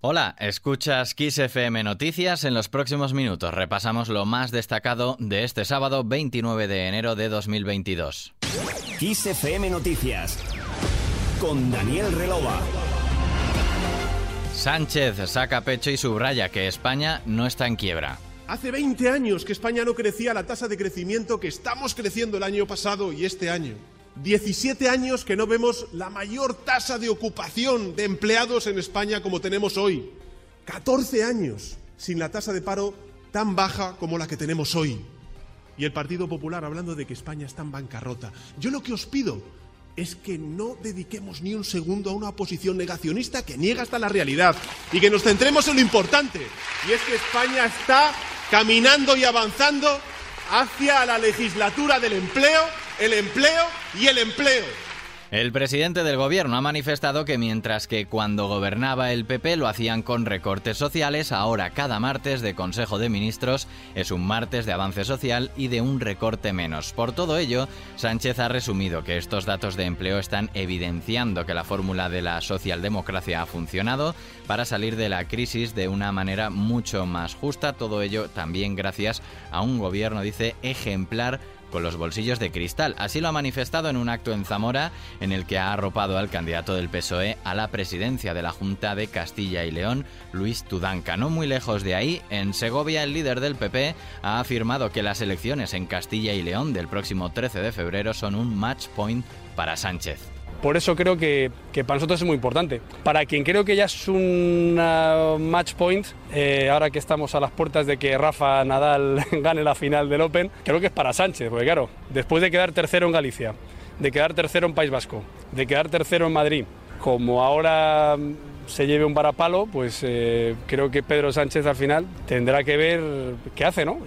Hola, escuchas Kiss FM Noticias. En los próximos minutos repasamos lo más destacado de este sábado 29 de enero de 2022. Kiss FM Noticias con Daniel Relova. Sánchez saca pecho y subraya que España no está en quiebra. Hace 20 años que España no crecía la tasa de crecimiento que estamos creciendo el año pasado y este año. 17 años que no vemos la mayor tasa de ocupación de empleados en España como tenemos hoy. 14 años sin la tasa de paro tan baja como la que tenemos hoy. Y el Partido Popular hablando de que España está en bancarrota. Yo lo que os pido es que no dediquemos ni un segundo a una oposición negacionista que niega hasta la realidad y que nos centremos en lo importante. Y es que España está caminando y avanzando hacia la legislatura del empleo el empleo y el empleo. El presidente del gobierno ha manifestado que mientras que cuando gobernaba el PP lo hacían con recortes sociales, ahora cada martes de Consejo de Ministros es un martes de avance social y de un recorte menos. Por todo ello, Sánchez ha resumido que estos datos de empleo están evidenciando que la fórmula de la socialdemocracia ha funcionado para salir de la crisis de una manera mucho más justa, todo ello también gracias a un gobierno, dice, ejemplar con los bolsillos de cristal. Así lo ha manifestado en un acto en Zamora en el que ha arropado al candidato del PSOE a la presidencia de la Junta de Castilla y León, Luis Tudanca. No muy lejos de ahí, en Segovia el líder del PP ha afirmado que las elecciones en Castilla y León del próximo 13 de febrero son un match point para Sánchez. Por eso creo que, para nosotros es muy importante. Para quien creo que ya es un match point, eh, ahora que estamos a las puertas de que Rafa Nadal gane la final del Open, creo que es para Sánchez, porque claro, después de quedar tercero en Galicia, de quedar tercero en País Vasco, de quedar tercero en Madrid, como ahora se lleve un varapalo, pues eh, creo que Pedro Sánchez al final tendrá que ver qué hace, ¿no?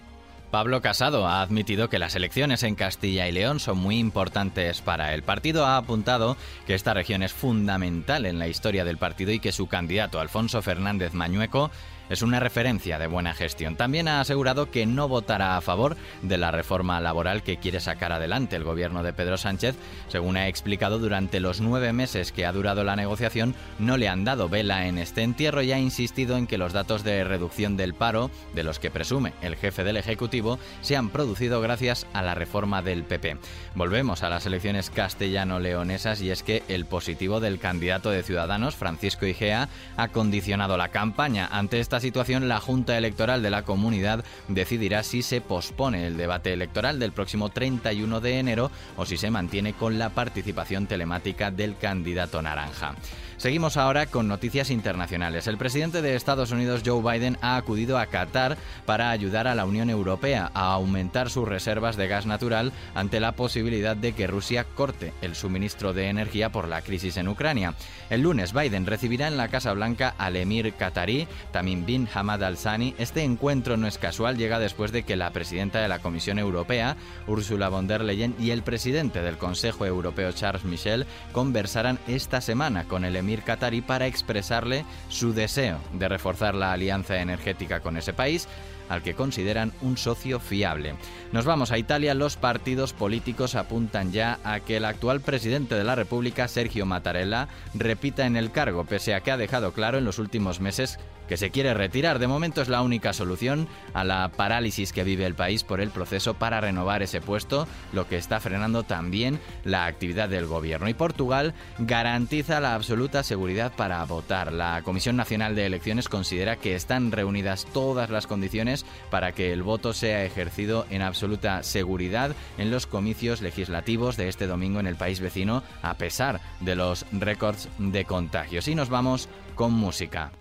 Pablo Casado ha admitido que las elecciones en Castilla y León son muy importantes para el partido. Ha apuntado que esta región es fundamental en la historia del partido y que su candidato, Alfonso Fernández Mañueco, es una referencia de buena gestión. También ha asegurado que no votará a favor de la reforma laboral que quiere sacar adelante el gobierno de Pedro Sánchez. Según ha explicado, durante los nueve meses que ha durado la negociación no le han dado vela en este entierro y ha insistido en que los datos de reducción del paro, de los que presume el jefe del Ejecutivo, se han producido gracias a la reforma del PP. Volvemos a las elecciones castellano-leonesas y es que el positivo del candidato de Ciudadanos, Francisco Igea, ha condicionado la campaña ante esta situación, la Junta Electoral de la comunidad decidirá si se pospone el debate electoral del próximo 31 de enero o si se mantiene con la participación telemática del candidato naranja. Seguimos ahora con noticias internacionales. El presidente de Estados Unidos, Joe Biden, ha acudido a Qatar para ayudar a la Unión Europea a aumentar sus reservas de gas natural ante la posibilidad de que Rusia corte el suministro de energía por la crisis en Ucrania. El lunes, Biden recibirá en la Casa Blanca al emir qatarí Tamim bin Hamad Al Thani. Este encuentro no es casual, llega después de que la presidenta de la Comisión Europea, Ursula von der Leyen, y el presidente del Consejo Europeo, Charles Michel, conversaran esta semana con el emir Qatari para expresarle su deseo de reforzar la alianza energética con ese país al que consideran un socio fiable. Nos vamos a Italia. Los partidos políticos apuntan ya a que el actual presidente de la República, Sergio Mattarella, repita en el cargo, pese a que ha dejado claro en los últimos meses que se quiere retirar. De momento es la única solución a la parálisis que vive el país por el proceso para renovar ese puesto, lo que está frenando también la actividad del gobierno. Y Portugal garantiza la absoluta seguridad para votar. La Comisión Nacional de Elecciones considera que están reunidas todas las condiciones para que el voto sea ejercido en absoluta seguridad en los comicios legislativos de este domingo en el país vecino, a pesar de los récords de contagios. Y nos vamos con música.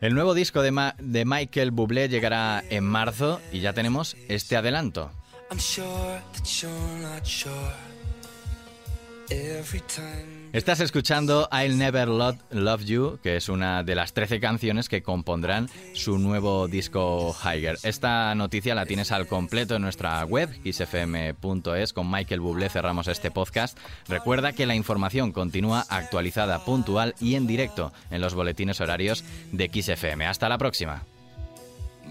El nuevo disco de, de Michael Bublé llegará en marzo y ya tenemos este adelanto. Estás escuchando I'll Never Love You, que es una de las 13 canciones que compondrán su nuevo disco Higher. Esta noticia la tienes al completo en nuestra web, xfm.es. Con Michael Bublé cerramos este podcast. Recuerda que la información continúa actualizada, puntual y en directo en los boletines horarios de XFM. Hasta la próxima.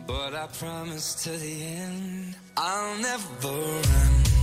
But I promise to the end I'll never run